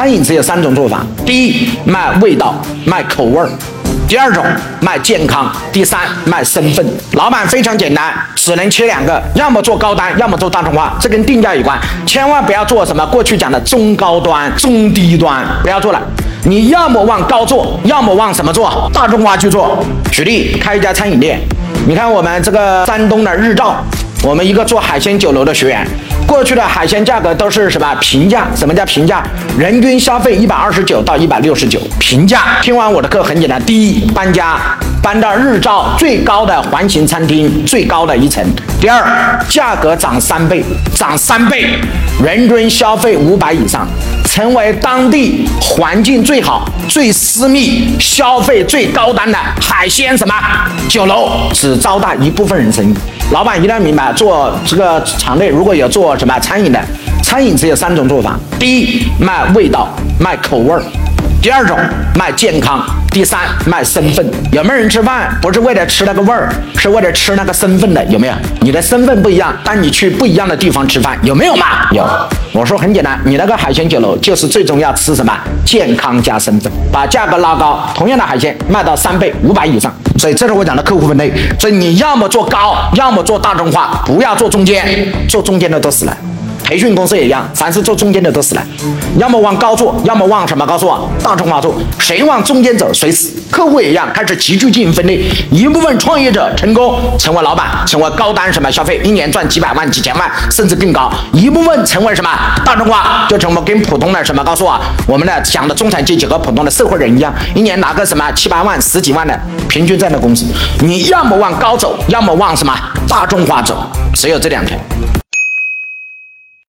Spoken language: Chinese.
餐饮只有三种做法：第一，卖味道，卖口味儿；第二种，卖健康；第三，卖身份。老板非常简单，只能切两个，要么做高端，要么做大众化，这跟定价有关。千万不要做什么过去讲的中高端、中低端，不要做了。你要么往高做，要么往什么做？大众化去做。举例，开一家餐饮店，你看我们这个山东的日照，我们一个做海鲜酒楼的学员。过去的海鲜价格都是什么平价？什么叫平价？人均消费一百二十九到一百六十九，平价。听完我的课很简单，第一搬家，搬到日照最高的环形餐厅最高的一层。第二，价格涨三倍，涨三倍，人均消费五百以上，成为当地环境最好、最私密、消费最高端的海鲜什么酒楼，只招待一部分人生意。老板一定要明白，做这个场内如果有做什么餐饮的，餐饮只有三种做法：第一，卖味道，卖口味儿；第二种，卖健康；第三，卖身份。有没有人吃饭不是为了吃那个味儿，是为了吃那个身份的？有没有？你的身份不一样，但你去不一样的地方吃饭，有没有嘛？有。我说很简单，你那个海鲜酒楼就是最终要吃什么？健康加身份，把价格拉高，同样的海鲜卖到三倍、五百以上。所以这是我讲的客户分类。所以你要么做高，要么做大众化，不要做中间，做中间的都死了。培训公司也一样，凡是做中间的都死了。要么往高做，要么往什么高处啊？大众化做。谁往中间走，谁死。客户也一样，开始急剧进行分类。一部分创业者成功成为老板，成为高单什么消费，一年赚几百万、几千万，甚至更高。一部分成为什么大众化，就成为跟普通的什么告诉我，我们的讲的中产阶级和普通的社会人一样，一年拿个什么七八万、十几万的平均这样的工资。你要么往高走，要么往什么大众化走，只有这两条。